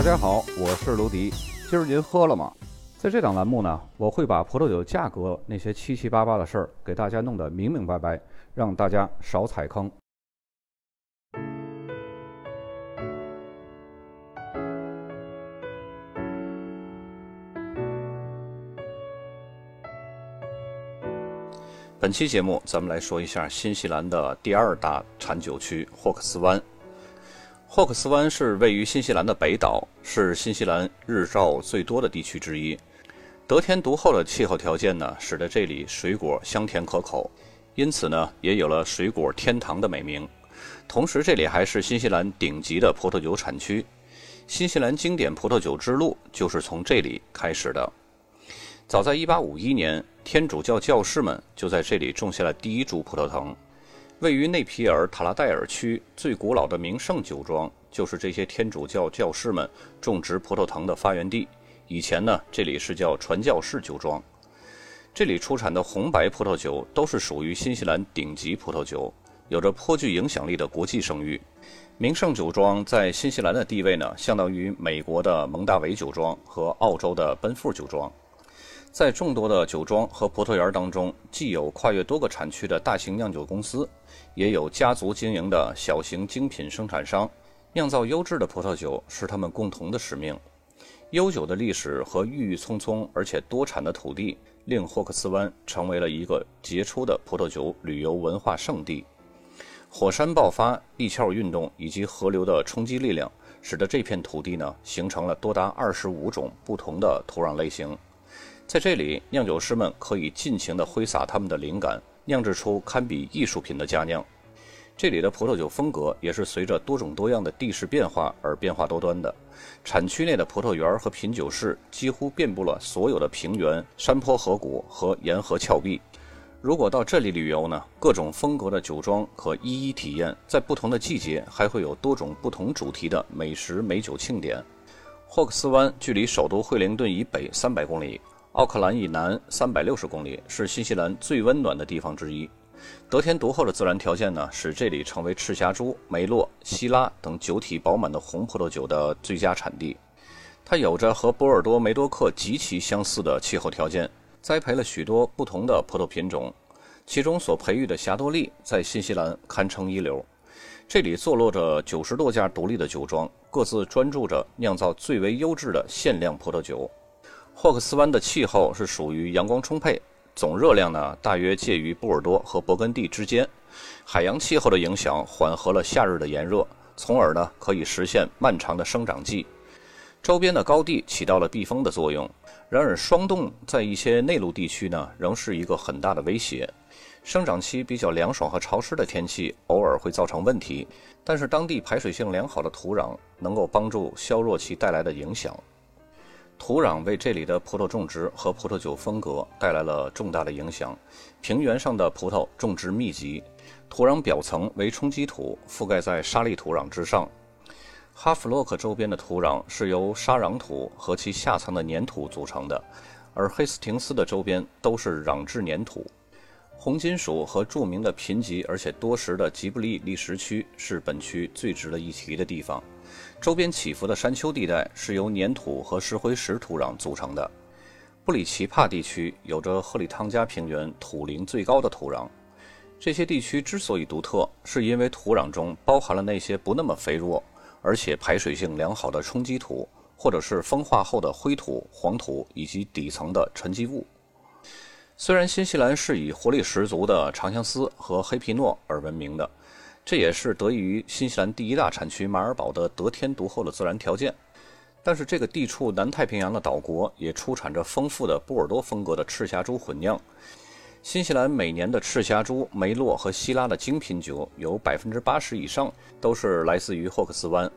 大家好，我是卢迪。今儿您喝了吗？在这档栏目呢，我会把葡萄酒价格那些七七八八的事儿给大家弄得明明白白，让大家少踩坑。本期节目，咱们来说一下新西兰的第二大产酒区霍克斯湾。霍克斯湾是位于新西兰的北岛，是新西兰日照最多的地区之一。得天独厚的气候条件呢，使得这里水果香甜可口，因此呢，也有了“水果天堂”的美名。同时，这里还是新西兰顶级的葡萄酒产区。新西兰经典葡萄酒之路就是从这里开始的。早在1851年，天主教教士们就在这里种下了第一株葡萄藤。位于内皮尔塔拉戴尔区最古老的名胜酒庄，就是这些天主教教士们种植葡萄藤的发源地。以前呢，这里是叫传教士酒庄。这里出产的红白葡萄酒都是属于新西兰顶级葡萄酒，有着颇具影响力的国际声誉。名胜酒庄在新西兰的地位呢，相当于美国的蒙大维酒庄和澳洲的奔富酒庄。在众多的酒庄和葡萄园当中，既有跨越多个产区的大型酿酒公司，也有家族经营的小型精品生产商。酿造优质的葡萄酒是他们共同的使命。悠久的历史和郁郁葱葱而且多产的土地，令霍克斯湾成为了一个杰出的葡萄酒旅游文化圣地。火山爆发、地壳运动以及河流的冲击力量，使得这片土地呢形成了多达二十五种不同的土壤类型。在这里，酿酒师们可以尽情地挥洒他们的灵感，酿制出堪比艺术品的佳酿。这里的葡萄酒风格也是随着多种多样的地势变化而变化多端的。产区内的葡萄园和品酒室几乎遍布了所有的平原、山坡、河谷和沿河峭壁。如果到这里旅游呢，各种风格的酒庄可一一体验。在不同的季节，还会有多种不同主题的美食美酒庆典。霍克斯湾距离首都惠灵顿以北三百公里。奥克兰以南三百六十公里是新西兰最温暖的地方之一。得天独厚的自然条件呢，使这里成为赤霞珠、梅洛、希拉等酒体饱满的红葡萄酒的最佳产地。它有着和波尔多、梅多克极其相似的气候条件，栽培了许多不同的葡萄品种，其中所培育的霞多丽在新西兰堪称一流。这里坐落着九十多家独立的酒庄，各自专注着酿造最为优质的限量葡萄酒。霍克斯湾的气候是属于阳光充沛，总热量呢大约介于波尔多和勃艮第之间。海洋气候的影响缓和了夏日的炎热，从而呢可以实现漫长的生长季。周边的高地起到了避风的作用。然而，霜冻在一些内陆地区呢仍是一个很大的威胁。生长期比较凉爽和潮湿的天气偶尔会造成问题，但是当地排水性良好的土壤能够帮助削弱其带来的影响。土壤为这里的葡萄种植和葡萄酒风格带来了重大的影响。平原上的葡萄种植密集，土壤表层为冲积土，覆盖在沙砾土壤之上。哈弗洛克周边的土壤是由沙壤土和其下层的粘土组成的，而黑斯廷斯的周边都是壤质粘土。红金属和著名的贫瘠而且多石的吉布利砾石区是本区最值得一提的地方。周边起伏的山丘地带是由粘土和石灰石土壤组成的。布里奇帕地区有着赫里汤加平原土龄最高的土壤。这些地区之所以独特，是因为土壤中包含了那些不那么肥沃，而且排水性良好的冲积土，或者是风化后的灰土、黄土以及底层的沉积物。虽然新西兰是以活力十足的长相思和黑皮诺而闻名的。这也是得益于新西兰第一大产区马尔堡的得天独厚的自然条件，但是这个地处南太平洋的岛国也出产着丰富的波尔多风格的赤霞珠混酿。新西兰每年的赤霞珠、梅洛和希拉的精品酒有百分之八十以上都是来自于霍克斯湾。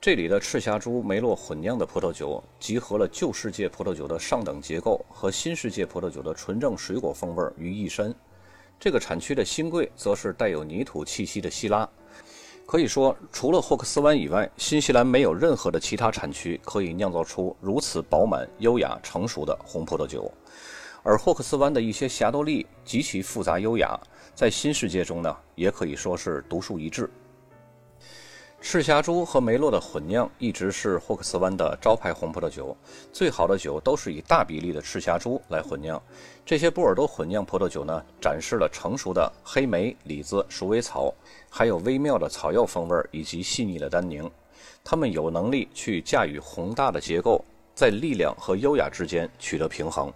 这里的赤霞珠、梅洛混酿的葡萄酒集合了旧世界葡萄酒的上等结构和新世界葡萄酒的纯正水果风味于一身。这个产区的新贵则是带有泥土气息的希拉。可以说，除了霍克斯湾以外，新西兰没有任何的其他产区可以酿造出如此饱满、优雅、成熟的红葡萄酒。而霍克斯湾的一些霞多丽极其复杂优雅，在新世界中呢，也可以说是独树一帜。赤霞珠和梅洛的混酿一直是霍克斯湾的招牌红葡萄酒。最好的酒都是以大比例的赤霞珠来混酿。这些波尔多混酿葡萄酒呢，展示了成熟的黑莓、李子、鼠尾草，还有微妙的草药风味以及细腻的单宁。它们有能力去驾驭宏大的结构，在力量和优雅之间取得平衡。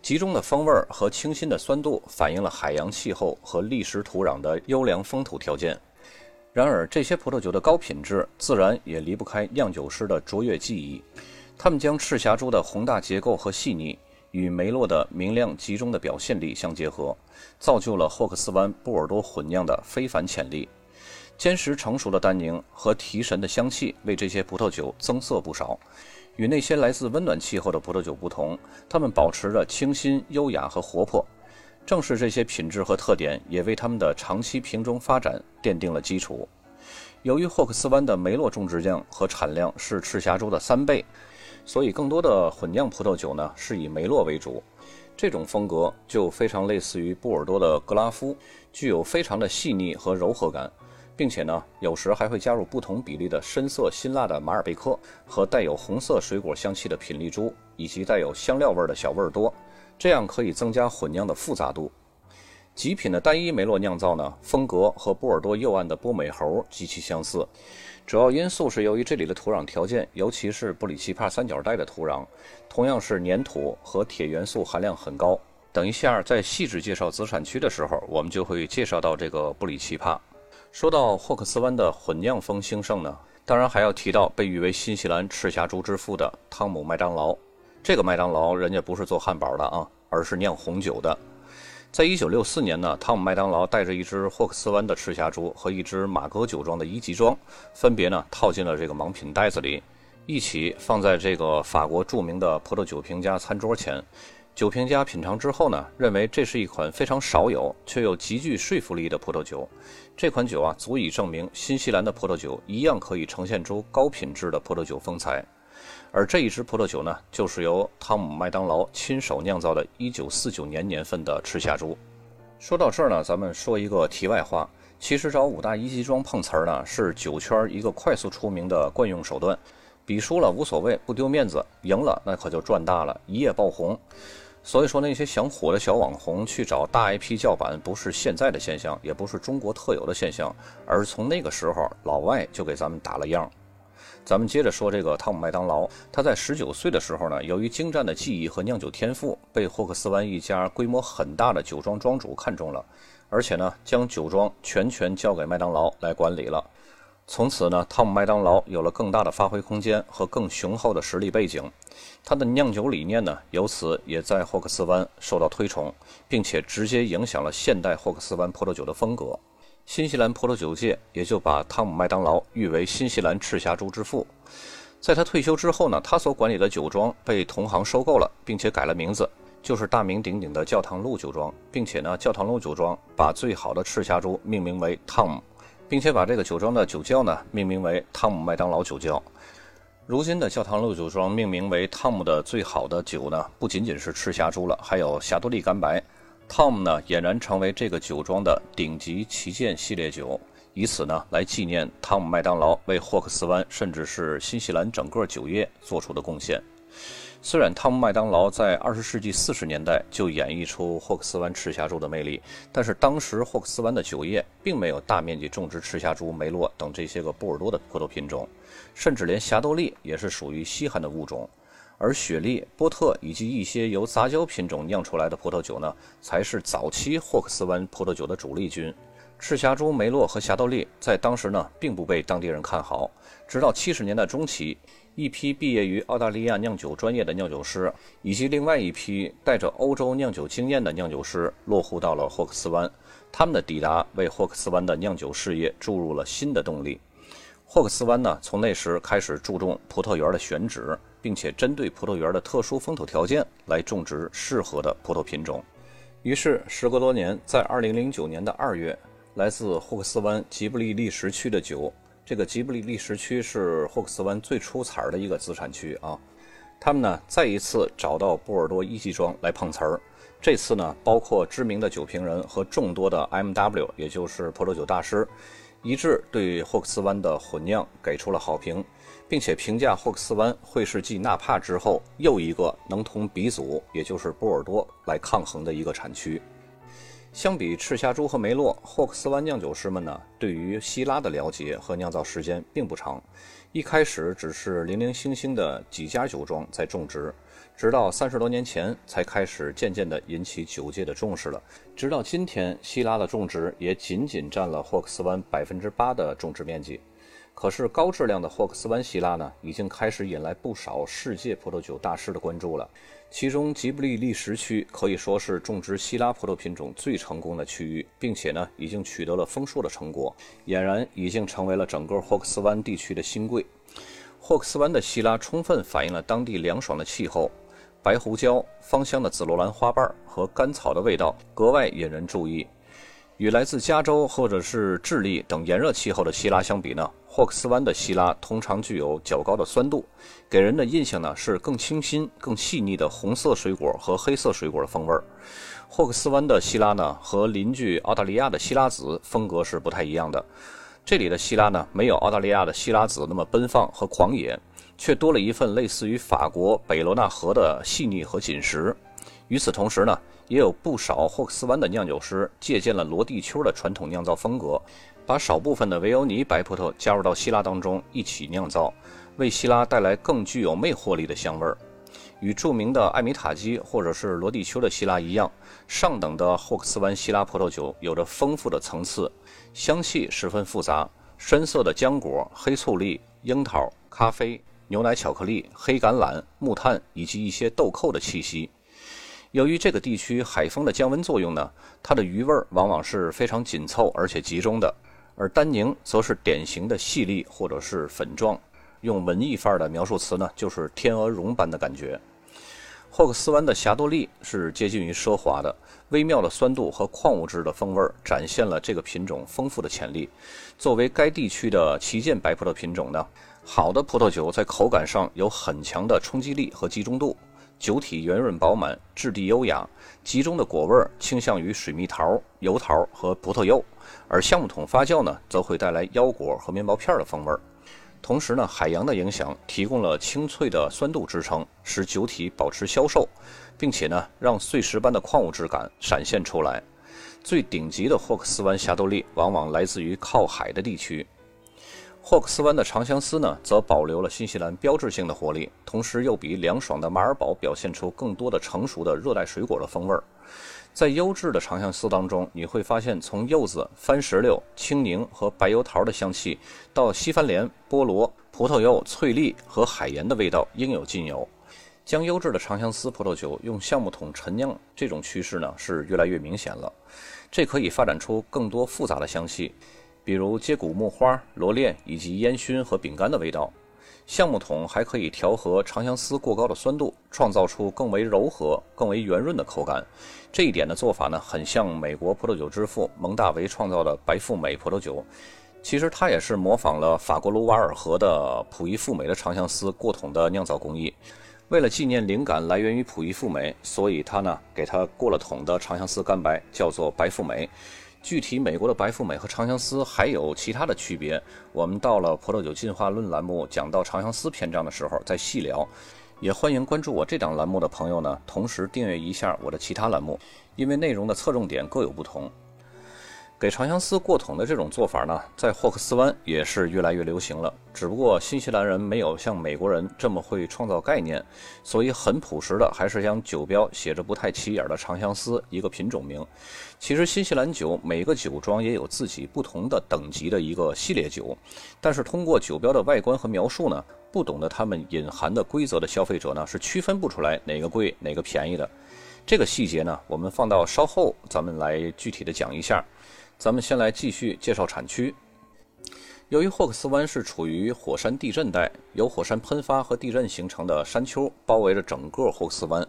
集中的风味和清新的酸度反映了海洋气候和砾石土壤的优良风土条件。然而，这些葡萄酒的高品质自然也离不开酿酒师的卓越技艺。他们将赤霞珠的宏大结构和细腻与梅洛的明亮集中的表现力相结合，造就了霍克斯湾波尔多混酿的非凡潜力。坚实成熟的单宁和提神的香气为这些葡萄酒增色不少。与那些来自温暖气候的葡萄酒不同，它们保持着清新、优雅和活泼。正是这些品质和特点，也为他们的长期瓶中发展奠定了基础。由于霍克斯湾的梅洛种植量和产量是赤霞珠的三倍，所以更多的混酿葡萄酒呢是以梅洛为主。这种风格就非常类似于波尔多的格拉夫，具有非常的细腻和柔和感，并且呢有时还会加入不同比例的深色辛辣的马尔贝克和带有红色水果香气的品丽珠，以及带有香料味的小味多。这样可以增加混酿的复杂度。极品的单一梅洛酿造呢，风格和波尔多右岸的波美猴极其相似。主要因素是由于这里的土壤条件，尤其是布里奇帕三角带的土壤，同样是粘土和铁元素含量很高。等一下在细致介绍子产区的时候，我们就会介绍到这个布里奇帕。说到霍克斯湾的混酿风兴盛呢，当然还要提到被誉为新西兰赤霞珠之父的汤姆麦当劳。这个麦当劳人家不是做汉堡的啊，而是酿红酒的。在一九六四年呢，汤姆麦当劳带着一只霍克斯湾的赤霞珠和一只马格酒庄的一级庄，分别呢套进了这个盲品袋子里，一起放在这个法国著名的葡萄酒评家餐桌前。酒评家品尝之后呢，认为这是一款非常少有却又极具说服力的葡萄酒。这款酒啊，足以证明新西兰的葡萄酒一样可以呈现出高品质的葡萄酒风采。而这一支葡萄酒呢，就是由汤姆麦当劳亲手酿造的1949年年份的赤霞珠。说到这儿呢，咱们说一个题外话。其实找五大一级庄碰瓷儿呢，是酒圈一个快速出名的惯用手段。比输了无所谓，不丢面子；赢了那可就赚大了，一夜爆红。所以说，那些想火的小网红去找大 IP 叫板，不是现在的现象，也不是中国特有的现象，而从那个时候老外就给咱们打了样。咱们接着说这个汤姆麦当劳，他在十九岁的时候呢，由于精湛的技艺和酿酒天赋，被霍克斯湾一家规模很大的酒庄庄主看中了，而且呢，将酒庄全权交给麦当劳来管理了。从此呢，汤姆麦当劳有了更大的发挥空间和更雄厚的实力背景，他的酿酒理念呢，由此也在霍克斯湾受到推崇，并且直接影响了现代霍克斯湾葡萄酒的风格。新西兰葡萄酒界也就把汤姆·麦当劳誉为新西兰赤霞珠之父。在他退休之后呢，他所管理的酒庄被同行收购了，并且改了名字，就是大名鼎鼎的教堂路酒庄，并且呢，教堂路酒庄把最好的赤霞珠命名为汤姆，并且把这个酒庄的酒窖呢命名为汤姆·麦当劳酒窖。如今的教堂路酒庄命名为汤姆的最好的酒呢，不仅仅是赤霞珠了，还有霞多丽干白。汤姆呢，俨然成为这个酒庄的顶级旗舰系列酒，以此呢来纪念汤姆麦当劳为霍克斯湾甚至是新西兰整个酒业做出的贡献。虽然汤姆麦当劳在二十世纪四十年代就演绎出霍克斯湾赤霞珠的魅力，但是当时霍克斯湾的酒业并没有大面积种植赤霞珠、梅洛等这些个波尔多的葡萄品种，甚至连霞多丽也是属于稀罕的物种。而雪莉、波特以及一些由杂交品种酿出来的葡萄酒呢，才是早期霍克斯湾葡萄酒的主力军。赤霞珠、梅洛和霞多丽在当时呢，并不被当地人看好。直到七十年代中期，一批毕业于澳大利亚酿酒专业的酿酒师，以及另外一批带着欧洲酿酒经验的酿酒师落户到了霍克斯湾。他们的抵达为霍克斯湾的酿酒事业注入了新的动力。霍克斯湾呢，从那时开始注重葡萄园的选址。并且针对葡萄园的特殊风土条件来种植适合的葡萄品种。于是，时隔多年，在2009年的2月，来自霍克斯湾吉布利砾石区的酒，这个吉布利砾石区是霍克斯湾最出彩的一个资产区啊。他们呢，再一次找到波尔多一级庄来碰瓷儿。这次呢，包括知名的酒评人和众多的 M.W，也就是葡萄酒大师，一致对霍克斯湾的混酿给出了好评，并且评价霍克斯湾会是继纳帕之后又一个能同鼻祖，也就是波尔多来抗衡的一个产区。相比赤霞珠和梅洛，霍克斯湾酿酒师们呢，对于希拉的了解和酿造时间并不长。一开始只是零零星星的几家酒庄在种植，直到三十多年前才开始渐渐地引起酒界的重视了。直到今天，希拉的种植也仅仅占了霍克斯湾百分之八的种植面积。可是高质量的霍克斯湾希拉呢，已经开始引来不少世界葡萄酒大师的关注了。其中吉布利利什区可以说是种植希拉葡萄品种最成功的区域，并且呢，已经取得了丰硕的成果，俨然已经成为了整个霍克斯湾地区的新贵。霍克斯湾的希拉充分反映了当地凉爽的气候，白胡椒、芳香的紫罗兰花瓣和甘草的味道格外引人注意。与来自加州或者是智利等炎热气候的希拉相比呢？霍克斯湾的希拉通常具有较高的酸度，给人的印象呢是更清新、更细腻的红色水果和黑色水果的风味儿。霍克斯湾的希拉呢和邻居澳大利亚的希拉子风格是不太一样的。这里的希拉呢没有澳大利亚的希拉子那么奔放和狂野，却多了一份类似于法国北罗纳河的细腻和紧实。与此同时呢，也有不少霍克斯湾的酿酒师借鉴了罗地丘的传统酿造风格。把少部分的维欧尼白葡萄加入到希拉当中一起酿造，为希拉带来更具有魅惑力的香味儿。与著名的艾米塔基或者是罗地丘的希拉一样，上等的霍克斯湾希拉葡萄酒有着丰富的层次，香气十分复杂，深色的浆果、黑醋栗、樱桃、咖啡、牛奶、巧克力、黑橄榄、木炭以及一些豆蔻的气息。由于这个地区海风的降温作用呢，它的余味儿往往是非常紧凑而且集中的。而单宁则是典型的细粒或者是粉状，用文艺范儿的描述词呢，就是天鹅绒般的感觉。霍克斯湾的霞多丽是接近于奢华的，微妙的酸度和矿物质的风味展现了这个品种丰富的潜力。作为该地区的旗舰白葡萄品种呢，好的葡萄酒在口感上有很强的冲击力和集中度。酒体圆润饱满，质地优雅，集中的果味儿倾向于水蜜桃、油桃和葡萄柚，而橡木桶发酵呢，则会带来腰果和面包片的风味。同时呢，海洋的影响提供了清脆的酸度支撑，使酒体保持消瘦，并且呢，让碎石般的矿物质感闪现出来。最顶级的霍克斯湾霞多丽往往来自于靠海的地区。霍克斯湾的长相思呢，则保留了新西兰标志性的活力，同时又比凉爽的马尔堡表现出更多的成熟的热带水果的风味儿。在优质的长相思当中，你会发现从柚子、番石榴、青柠和白油桃的香气，到西番莲、菠萝、葡萄柚、翠栗和海盐的味道应有尽有。将优质的长相思葡萄酒用橡木桶陈酿，这种趋势呢是越来越明显了。这可以发展出更多复杂的香气。比如接骨木花、罗列以及烟熏和饼干的味道，橡木桶还可以调和长相思过高的酸度，创造出更为柔和、更为圆润的口感。这一点的做法呢，很像美国葡萄酒之父蒙大维创造的白富美葡萄酒。其实它也是模仿了法国卢瓦尔河的普伊富美的长相思过桶的酿造工艺。为了纪念灵感来源于普伊富美，所以它呢给它过了桶的长相思干白叫做白富美。具体美国的白富美和长相思还有其他的区别，我们到了《葡萄酒进化论》栏目讲到长相思篇章的时候再细聊。也欢迎关注我这档栏目的朋友呢，同时订阅一下我的其他栏目，因为内容的侧重点各有不同。给长相思过桶的这种做法呢，在霍克斯湾也是越来越流行了。只不过新西兰人没有像美国人这么会创造概念，所以很朴实的还是将酒标写着不太起眼的长相思一个品种名。其实新西兰酒每个酒庄也有自己不同的等级的一个系列酒，但是通过酒标的外观和描述呢，不懂得它们隐含的规则的消费者呢是区分不出来哪个贵哪个便宜的。这个细节呢，我们放到稍后咱们来具体的讲一下。咱们先来继续介绍产区。由于霍克斯湾是处于火山地震带，由火山喷发和地震形成的山丘包围着整个霍克斯湾，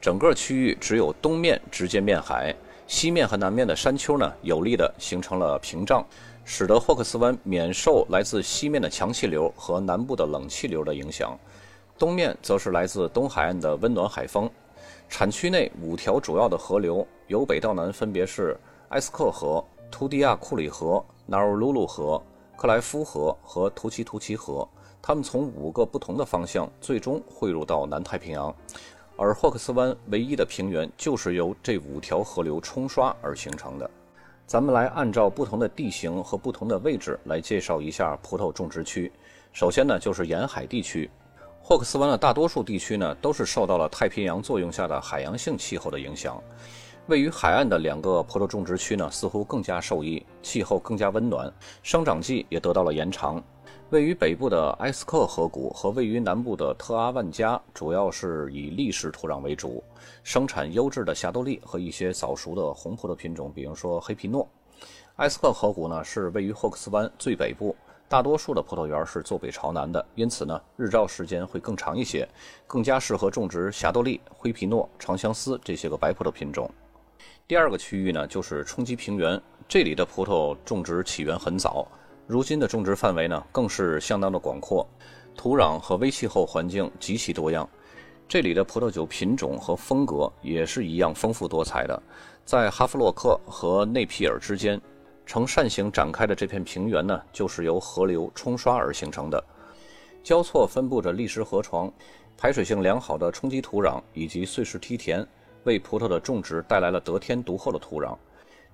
整个区域只有东面直接面海，西面和南面的山丘呢有力的形成了屏障，使得霍克斯湾免受来自西面的强气流和南部的冷气流的影响。东面则是来自东海岸的温暖海风。产区内五条主要的河流由北到南分别是。埃斯克河、图迪亚库里河、纳尔鲁鲁河、克莱夫河和图奇图奇河，它们从五个不同的方向最终汇入到南太平洋。而霍克斯湾唯一的平原就是由这五条河流冲刷而形成的。咱们来按照不同的地形和不同的位置来介绍一下葡萄种植区。首先呢，就是沿海地区。霍克斯湾的大多数地区呢，都是受到了太平洋作用下的海洋性气候的影响。位于海岸的两个葡萄种植区呢，似乎更加受益，气候更加温暖，生长季也得到了延长。位于北部的埃斯克河谷和位于南部的特阿万加，主要是以砾石土壤为主，生产优质的霞多丽和一些早熟的红葡萄品种，比如说黑皮诺。埃斯克河谷呢，是位于霍克斯湾最北部。大多数的葡萄园是坐北朝南的，因此呢，日照时间会更长一些，更加适合种植霞多丽、灰皮诺、长相思这些个白葡萄品种。第二个区域呢，就是冲积平原，这里的葡萄种植起源很早，如今的种植范围呢，更是相当的广阔，土壤和微气候环境极其多样，这里的葡萄酒品种和风格也是一样丰富多彩的，在哈弗洛克和内皮尔之间。呈扇形展开的这片平原呢，就是由河流冲刷而形成的，交错分布着砾石河床，排水性良好的冲积土壤以及碎石梯田，为葡萄的种植带来了得天独厚的土壤。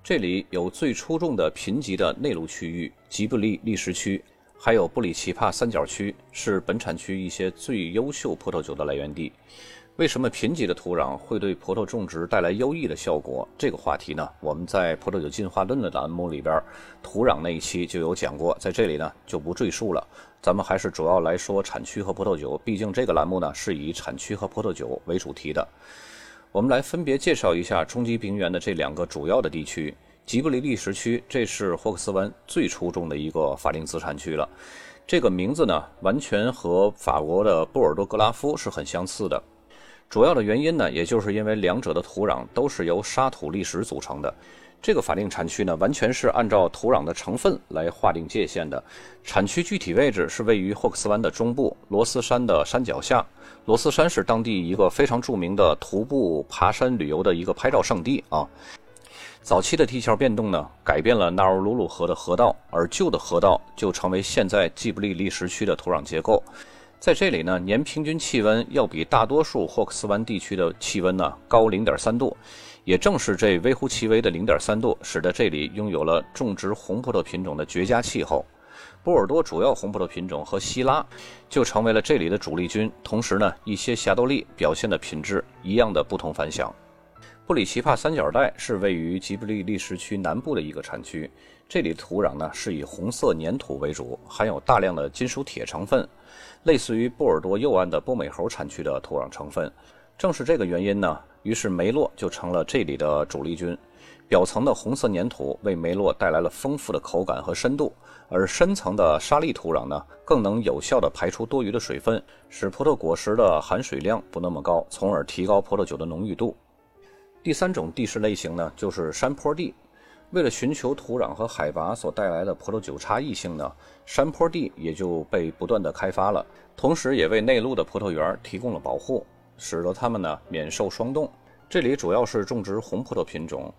这里有最出众的贫瘠的内陆区域——吉布利砾石区，还有布里奇帕三角区，是本产区一些最优秀葡萄酒的来源地。为什么贫瘠的土壤会对葡萄种植带来优异的效果？这个话题呢，我们在《葡萄酒进化论》的栏目里边，土壤那一期就有讲过，在这里呢就不赘述了。咱们还是主要来说产区和葡萄酒，毕竟这个栏目呢是以产区和葡萄酒为主题的。我们来分别介绍一下冲积平原的这两个主要的地区。吉布利砾石区，这是霍克斯湾最出众的一个法定资产区了。这个名字呢，完全和法国的波尔多格拉夫是很相似的。主要的原因呢，也就是因为两者的土壤都是由沙土砾石组成的。这个法定产区呢，完全是按照土壤的成分来划定界限的。产区具体位置是位于霍克斯湾的中部罗斯山的山脚下。罗斯山是当地一个非常著名的徒步爬山旅游的一个拍照圣地啊。早期的地壳变动呢，改变了纳尔鲁鲁河的河道，而旧的河道就成为现在吉布利砾石区的土壤结构。在这里呢，年平均气温要比大多数霍克斯湾地区的气温呢高零点三度。也正是这微乎其微的零点三度，使得这里拥有了种植红葡萄品种的绝佳气候。波尔多主要红葡萄品种和希拉就成为了这里的主力军。同时呢，一些霞多丽表现的品质一样的不同凡响。布里奇帕三角带是位于吉布利砾石区南部的一个产区，这里土壤呢是以红色粘土为主，含有大量的金属铁成分。类似于波尔多右岸的波美猴产区的土壤成分，正是这个原因呢，于是梅洛就成了这里的主力军。表层的红色粘土为梅洛带来了丰富的口感和深度，而深层的沙砾土壤呢，更能有效地排出多余的水分，使葡萄果实的含水量不那么高，从而提高葡萄酒的浓郁度。第三种地势类型呢，就是山坡地。为了寻求土壤和海拔所带来的葡萄酒差异性呢，山坡地也就被不断的开发了，同时也为内陆的葡萄园提供了保护，使得它们呢免受霜冻。这里主要是种植红葡萄品种，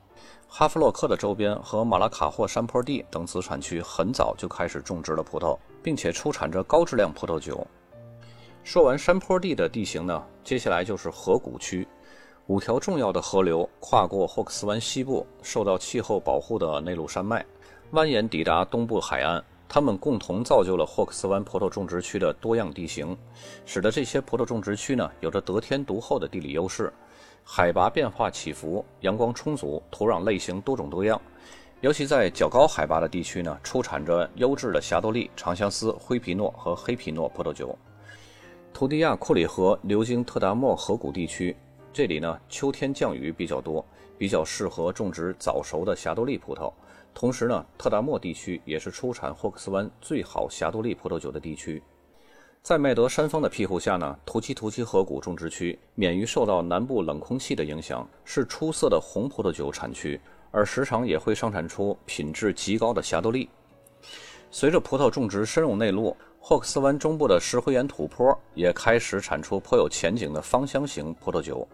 哈弗洛克的周边和马拉卡霍山坡地等子产区很早就开始种植了葡萄，并且出产着高质量葡萄酒。说完山坡地的地形呢，接下来就是河谷区。五条重要的河流跨过霍克斯湾西部受到气候保护的内陆山脉，蜿蜒抵达东部海岸。它们共同造就了霍克斯湾葡萄种植区的多样地形，使得这些葡萄种植区呢有着得天独厚的地理优势。海拔变化起伏，阳光充足，土壤类型多种多样。尤其在较高海拔的地区呢，出产着优质的霞多丽、长相思、灰皮诺和黑皮诺葡萄酒。图迪亚库里河流经特达莫河谷地区。这里呢，秋天降雨比较多，比较适合种植早熟的霞多丽葡萄。同时呢，特达莫地区也是出产霍克斯湾最好霞多丽葡萄酒的地区。在麦德山峰的庇护下呢，图奇图奇河谷种植区免于受到南部冷空气的影响，是出色的红葡萄酒产区，而时常也会生产出品质极高的霞多丽。随着葡萄种植深入内陆。霍克斯湾中部的石灰岩土坡也开始产出颇有前景的芳香型葡萄酒。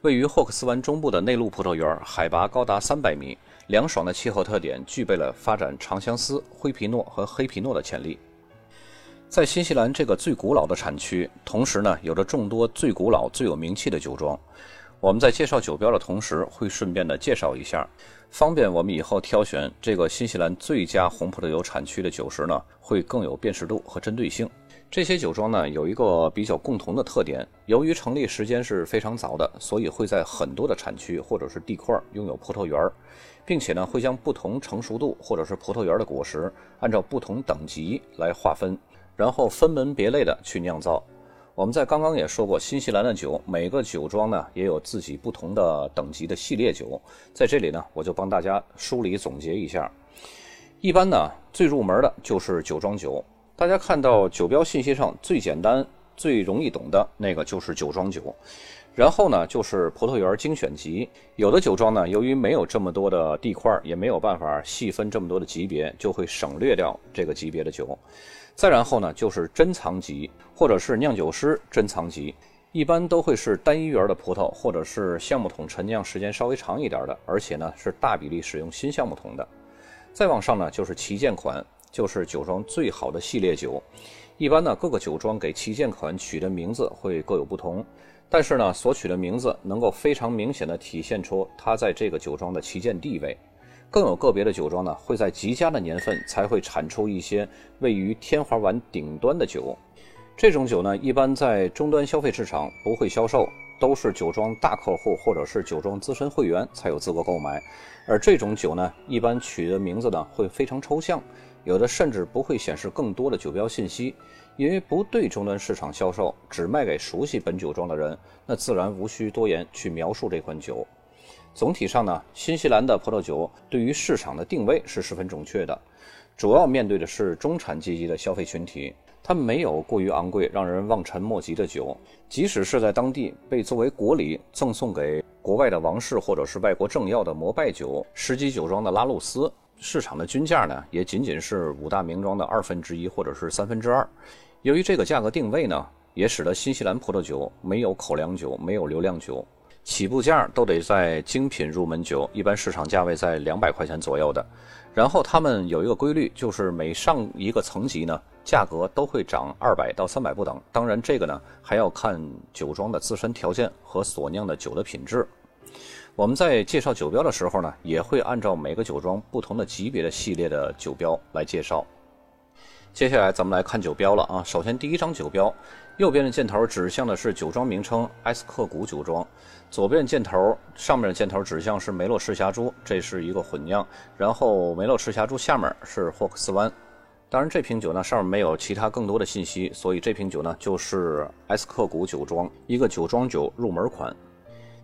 位于霍克斯湾中部的内陆葡萄园，海拔高达三百米，凉爽的气候特点具备了发展长相思、灰皮诺和黑皮诺的潜力。在新西兰这个最古老的产区，同时呢，有着众多最古老、最有名气的酒庄。我们在介绍酒标的同时，会顺便的介绍一下，方便我们以后挑选这个新西兰最佳红葡萄酒产区的酒时呢，会更有辨识度和针对性。这些酒庄呢，有一个比较共同的特点，由于成立时间是非常早的，所以会在很多的产区或者是地块拥有葡萄园，并且呢，会将不同成熟度或者是葡萄园的果实按照不同等级来划分。然后分门别类的去酿造。我们在刚刚也说过，新西兰的酒每个酒庄呢也有自己不同的等级的系列酒。在这里呢，我就帮大家梳理总结一下。一般呢，最入门的就是酒庄酒。大家看到酒标信息上最简单、最容易懂的那个就是酒庄酒。然后呢，就是葡萄园精选集。有的酒庄呢，由于没有这么多的地块，也没有办法细分这么多的级别，就会省略掉这个级别的酒。再然后呢，就是珍藏级，或者是酿酒师珍藏级，一般都会是单一园的葡萄，或者是橡木桶陈酿时间稍微长一点的，而且呢是大比例使用新橡木桶的。再往上呢，就是旗舰款，就是酒庄最好的系列酒。一般呢，各个酒庄给旗舰款取的名字会各有不同，但是呢，所取的名字能够非常明显的体现出它在这个酒庄的旗舰地位。更有个别的酒庄呢，会在极佳的年份才会产出一些位于天花板顶端的酒。这种酒呢，一般在终端消费市场不会销售，都是酒庄大客户或者是酒庄资深会员才有资格购买。而这种酒呢，一般取的名字呢会非常抽象，有的甚至不会显示更多的酒标信息，因为不对终端市场销售，只卖给熟悉本酒庄的人，那自然无需多言去描述这款酒。总体上呢，新西兰的葡萄酒对于市场的定位是十分准确的，主要面对的是中产阶级的消费群体。它没有过于昂贵、让人望尘莫及的酒，即使是在当地被作为国礼赠送给国外的王室或者是外国政要的膜拜酒，十级酒庄的拉露斯，市场的均价呢，也仅仅是五大名庄的二分之一或者是三分之二。由于这个价格定位呢，也使得新西兰葡萄酒没有口粮酒，没有流量酒。起步价都得在精品入门酒，一般市场价位在两百块钱左右的。然后他们有一个规律，就是每上一个层级呢，价格都会涨二百到三百不等。当然，这个呢还要看酒庄的自身条件和所酿的酒的品质。我们在介绍酒标的时候呢，也会按照每个酒庄不同的级别的系列的酒标来介绍。接下来咱们来看酒标了啊。首先第一张酒标，右边的箭头指向的是酒庄名称埃斯克谷酒庄，左边箭头上面的箭头指向是梅洛赤霞珠，这是一个混酿。然后梅洛赤霞珠下面是霍克斯湾。当然这瓶酒呢上面没有其他更多的信息，所以这瓶酒呢就是埃斯克谷酒庄一个酒庄酒入门款。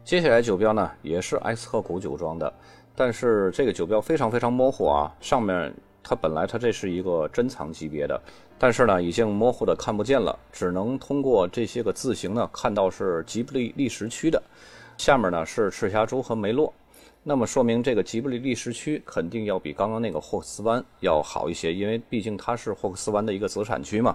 接下来酒标呢也是埃斯克谷酒庄的，但是这个酒标非常非常模糊啊，上面。它本来它这是一个珍藏级别的，但是呢已经模糊的看不见了，只能通过这些个字形呢看到是吉布利历史区的，下面呢是赤霞珠和梅洛，那么说明这个吉布利历史区肯定要比刚刚那个霍克斯湾要好一些，因为毕竟它是霍克斯湾的一个子产区嘛。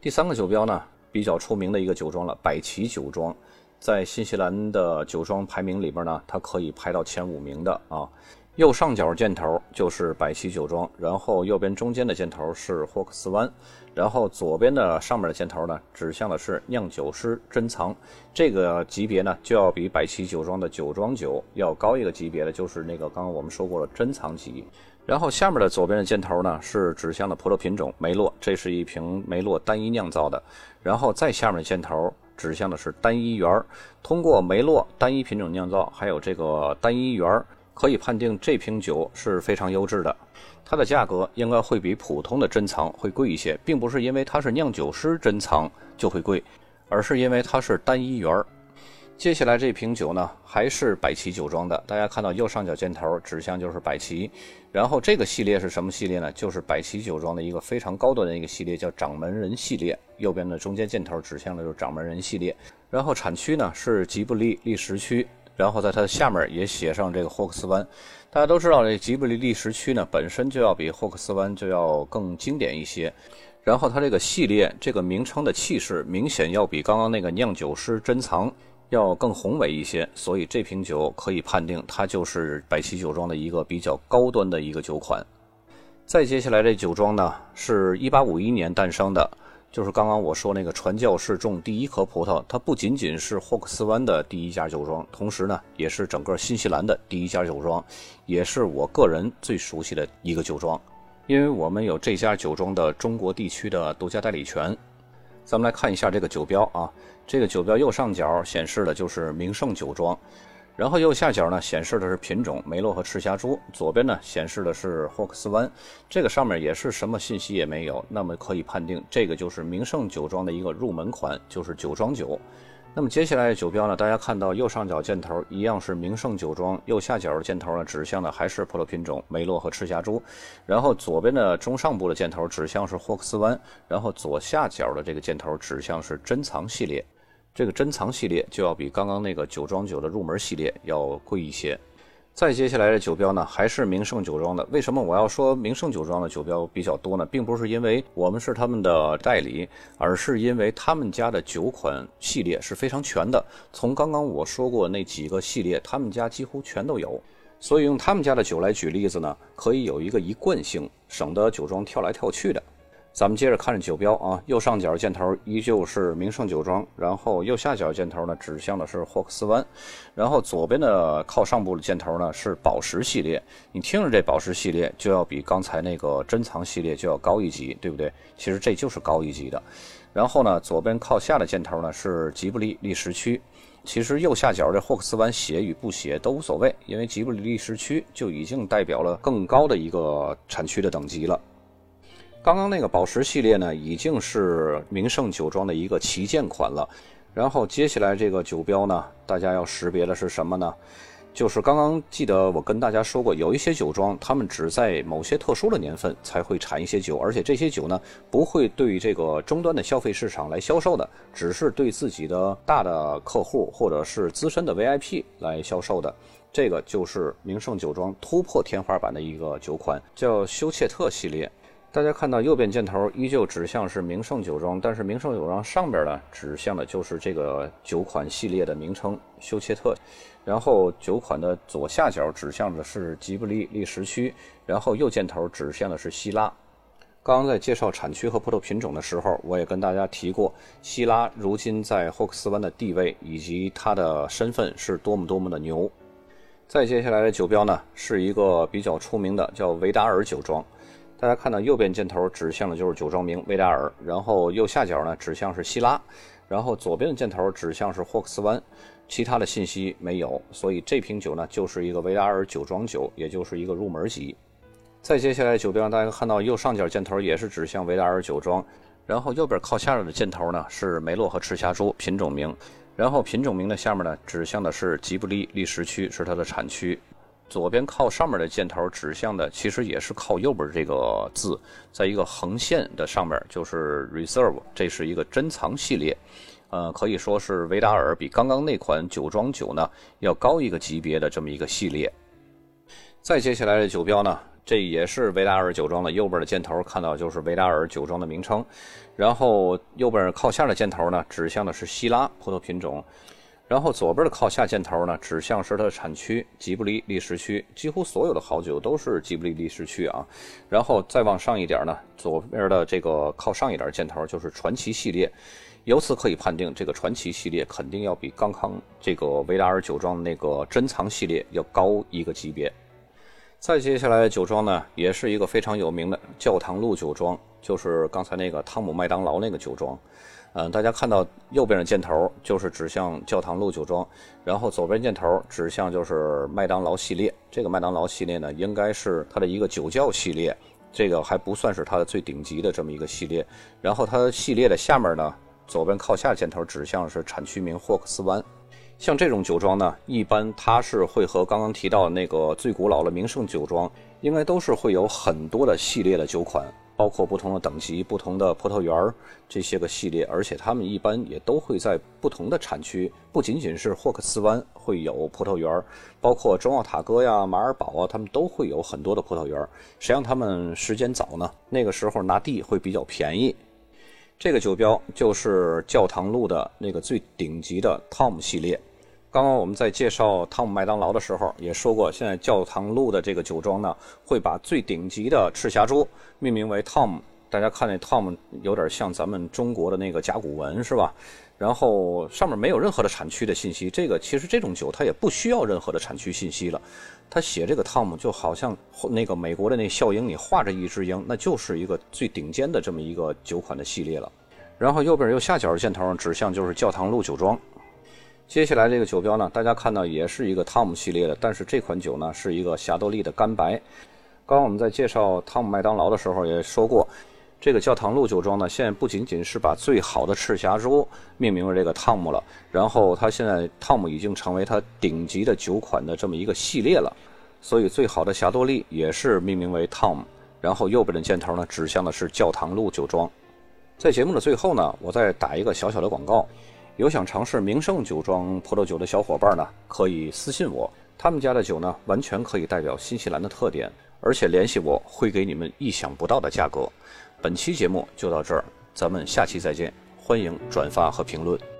第三个酒标呢比较出名的一个酒庄了，百奇酒庄，在新西兰的酒庄排名里边呢，它可以排到前五名的啊。右上角箭头就是百奇酒庄，然后右边中间的箭头是霍克斯湾，然后左边的上面的箭头呢，指向的是酿酒师珍藏。这个级别呢，就要比百奇酒庄的酒庄酒要高一个级别的，就是那个刚刚我们说过了珍藏级。然后下面的左边的箭头呢，是指向的葡萄品种梅洛，这是一瓶梅洛单一酿造的。然后再下面的箭头指向的是单一园，通过梅洛单一品种酿造，还有这个单一园。可以判定这瓶酒是非常优质的，它的价格应该会比普通的珍藏会贵一些，并不是因为它是酿酒师珍藏就会贵，而是因为它是单一园儿。接下来这瓶酒呢，还是百奇酒庄的，大家看到右上角箭头指向就是百奇，然后这个系列是什么系列呢？就是百奇酒庄的一个非常高端的一个系列，叫掌门人系列。右边的中间箭头指向的就是掌门人系列，然后产区呢是吉布利历史区。然后在它的下面也写上这个霍克斯湾，大家都知道这吉布利历史区呢本身就要比霍克斯湾就要更经典一些，然后它这个系列这个名称的气势明显要比刚刚那个酿酒师珍藏要更宏伟一些，所以这瓶酒可以判定它就是百旗酒庄的一个比较高端的一个酒款。再接下来这酒庄呢，是一八五一年诞生的。就是刚刚我说那个传教士种第一颗葡萄，它不仅仅是霍克斯湾的第一家酒庄，同时呢，也是整个新西兰的第一家酒庄，也是我个人最熟悉的一个酒庄，因为我们有这家酒庄的中国地区的独家代理权。咱们来看一下这个酒标啊，这个酒标右上角显示的就是名胜酒庄。然后右下角呢显示的是品种梅洛和赤霞珠，左边呢显示的是霍克斯湾，这个上面也是什么信息也没有，那么可以判定这个就是名胜酒庄的一个入门款，就是酒庄酒。那么接下来的酒标呢，大家看到右上角箭头一样是名胜酒庄，右下角的箭头呢指向的还是葡萄品种梅洛和赤霞珠，然后左边的中上部的箭头指向是霍克斯湾，然后左下角的这个箭头指向是珍藏系列。这个珍藏系列就要比刚刚那个酒庄酒的入门系列要贵一些。再接下来的酒标呢，还是名胜酒庄的。为什么我要说名胜酒庄的酒标比较多呢？并不是因为我们是他们的代理，而是因为他们家的酒款系列是非常全的。从刚刚我说过那几个系列，他们家几乎全都有。所以用他们家的酒来举例子呢，可以有一个一贯性，省得酒庄跳来跳去的。咱们接着看这酒标啊，右上角箭头依旧是名胜酒庄，然后右下角箭头呢指向的是霍克斯湾，然后左边的靠上部的箭头呢是宝石系列。你听着这宝石系列就要比刚才那个珍藏系列就要高一级，对不对？其实这就是高一级的。然后呢，左边靠下的箭头呢是吉布利历史区。其实右下角这霍克斯湾写与不写都无所谓，因为吉布利历史区就已经代表了更高的一个产区的等级了。刚刚那个宝石系列呢，已经是名胜酒庄的一个旗舰款了。然后接下来这个酒标呢，大家要识别的是什么呢？就是刚刚记得我跟大家说过，有一些酒庄，他们只在某些特殊的年份才会产一些酒，而且这些酒呢，不会对这个终端的消费市场来销售的，只是对自己的大的客户或者是资深的 VIP 来销售的。这个就是名胜酒庄突破天花板的一个酒款，叫休切特系列。大家看到右边箭头依旧指向是名胜酒庄，但是名胜酒庄上边呢指向的就是这个酒款系列的名称休切特，然后酒款的左下角指向的是吉布利历史区，然后右箭头指向的是希拉。刚刚在介绍产区和葡萄品种的时候，我也跟大家提过，希拉如今在霍克斯湾的地位以及它的身份是多么多么的牛。再接下来的酒标呢，是一个比较出名的叫维达尔酒庄。大家看到右边箭头指向的就是酒庄名维达尔，然后右下角呢指向是希拉，然后左边的箭头指向是霍克斯湾，其他的信息没有，所以这瓶酒呢就是一个维达尔酒庄酒，也就是一个入门级。再接下来酒标，大家看到右上角箭头也是指向维达尔酒庄，然后右边靠下的箭头呢是梅洛和赤霞珠品种名，然后品种名的下面呢指向的是吉布利历史区，是它的产区。左边靠上面的箭头指向的，其实也是靠右边这个字，在一个横线的上面就是 Reserve，这是一个珍藏系列，呃，可以说是维达尔比刚刚那款酒庄酒呢要高一个级别的这么一个系列。再接下来的酒标呢，这也是维达尔酒庄的右边的箭头，看到就是维达尔酒庄的名称，然后右边靠下的箭头呢指向的是希拉葡萄品种。然后左边的靠下箭头呢，指向是它的产区吉布利历史区，几乎所有的好酒都是吉布利历史区啊。然后再往上一点呢，左边的这个靠上一点箭头就是传奇系列，由此可以判定这个传奇系列肯定要比刚刚这个维达尔酒庄的那个珍藏系列要高一个级别。再接下来酒庄呢，也是一个非常有名的教堂路酒庄，就是刚才那个汤姆麦当劳那个酒庄。嗯，大家看到右边的箭头就是指向教堂路酒庄，然后左边箭头指向就是麦当劳系列。这个麦当劳系列呢，应该是它的一个酒窖系列，这个还不算是它的最顶级的这么一个系列。然后它系列的下面呢，左边靠下箭头指向是产区名霍克斯湾。像这种酒庄呢，一般它是会和刚刚提到的那个最古老的名胜酒庄，应该都是会有很多的系列的酒款。包括不同的等级、不同的葡萄园儿这些个系列，而且他们一般也都会在不同的产区，不仅仅是霍克斯湾会有葡萄园儿，包括中奥塔哥呀、马尔堡啊，他们都会有很多的葡萄园儿。谁让他们时间早呢？那个时候拿地会比较便宜。这个酒标就是教堂路的那个最顶级的 Tom 系列。刚刚我们在介绍汤姆麦当劳的时候也说过，现在教堂路的这个酒庄呢，会把最顶级的赤霞珠命名为 Tom。大家看那 Tom 有点像咱们中国的那个甲骨文，是吧？然后上面没有任何的产区的信息。这个其实这种酒它也不需要任何的产区信息了。它写这个 Tom 就好像那个美国的那笑鹰，你画着一只鹰，那就是一个最顶尖的这么一个酒款的系列了。然后右边右下角的箭头指向就是教堂路酒庄。接下来这个酒标呢，大家看到也是一个汤姆系列的，但是这款酒呢是一个霞多丽的干白。刚刚我们在介绍汤姆麦当劳的时候也说过。这个教堂路酒庄呢，现在不仅仅是把最好的赤霞珠命名为这个汤姆了，然后它现在汤姆已经成为它顶级的酒款的这么一个系列了，所以最好的霞多丽也是命名为汤姆，然后右边的箭头呢指向的是教堂路酒庄。在节目的最后呢，我再打一个小小的广告，有想尝试名胜酒庄葡萄酒的小伙伴呢，可以私信我，他们家的酒呢完全可以代表新西兰的特点，而且联系我会给你们意想不到的价格。本期节目就到这儿，咱们下期再见。欢迎转发和评论。